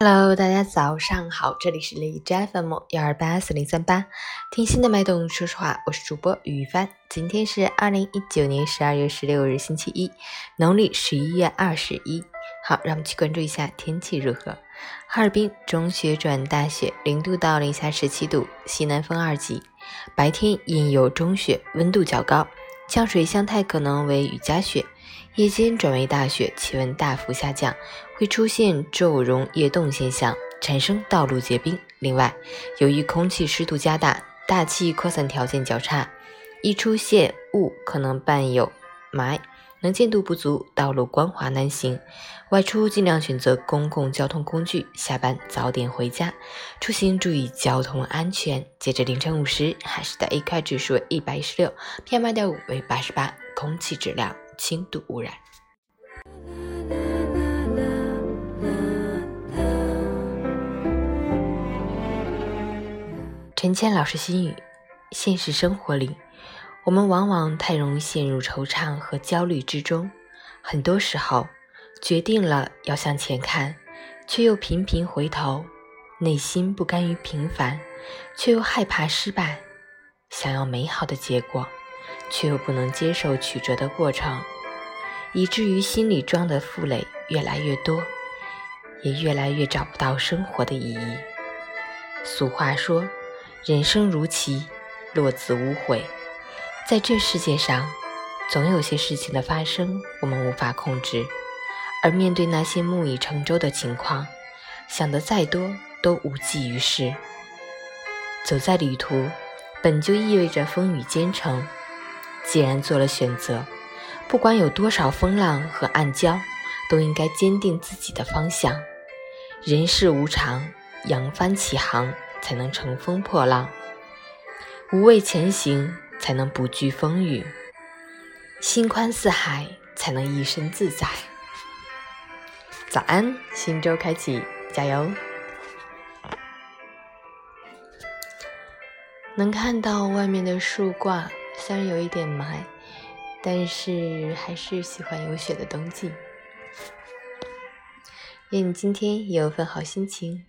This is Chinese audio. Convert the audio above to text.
Hello，大家早上好，这里是荔枝 FM 幺二八四零三八，听心的脉动，说实话，我是主播于帆。今天是二零一九年十二月十六日，星期一，农历十一月二十一。好，让我们去关注一下天气如何。哈尔滨中雪转大雪，零度到零下十七度，西南风二级。白天阴有中雪，温度较高，降水向态可能为雨夹雪。夜间转为大雪，气温大幅下降，会出现昼融夜冻现象，产生道路结冰。另外，由于空气湿度加大，大气扩散条件较差，易出现雾，可能伴有霾，能见度不足，道路光滑难行。外出尽量选择公共交通工具，下班早点回家。出行注意交通安全。截至凌晨五时，海市的 AQI 指数为一百一十六，PM 二点五为八十八，空气质量。轻度污染。陈谦老师心语：现实生活里，我们往往太容易陷入惆怅和焦虑之中。很多时候，决定了要向前看，却又频频回头；内心不甘于平凡，却又害怕失败；想要美好的结果。却又不能接受曲折的过程，以至于心里装的负累越来越多，也越来越找不到生活的意义。俗话说：“人生如棋，落子无悔。”在这世界上，总有些事情的发生我们无法控制，而面对那些木已成舟的情况，想的再多都无济于事。走在旅途，本就意味着风雨兼程。既然做了选择，不管有多少风浪和暗礁，都应该坚定自己的方向。人世无常，扬帆起航才能乘风破浪；无畏前行，才能不惧风雨；心宽似海，才能一身自在。早安，新周开启，加油！能看到外面的树挂。虽然有一点霾，但是还是喜欢有雪的冬季。愿你今天也有份好心情。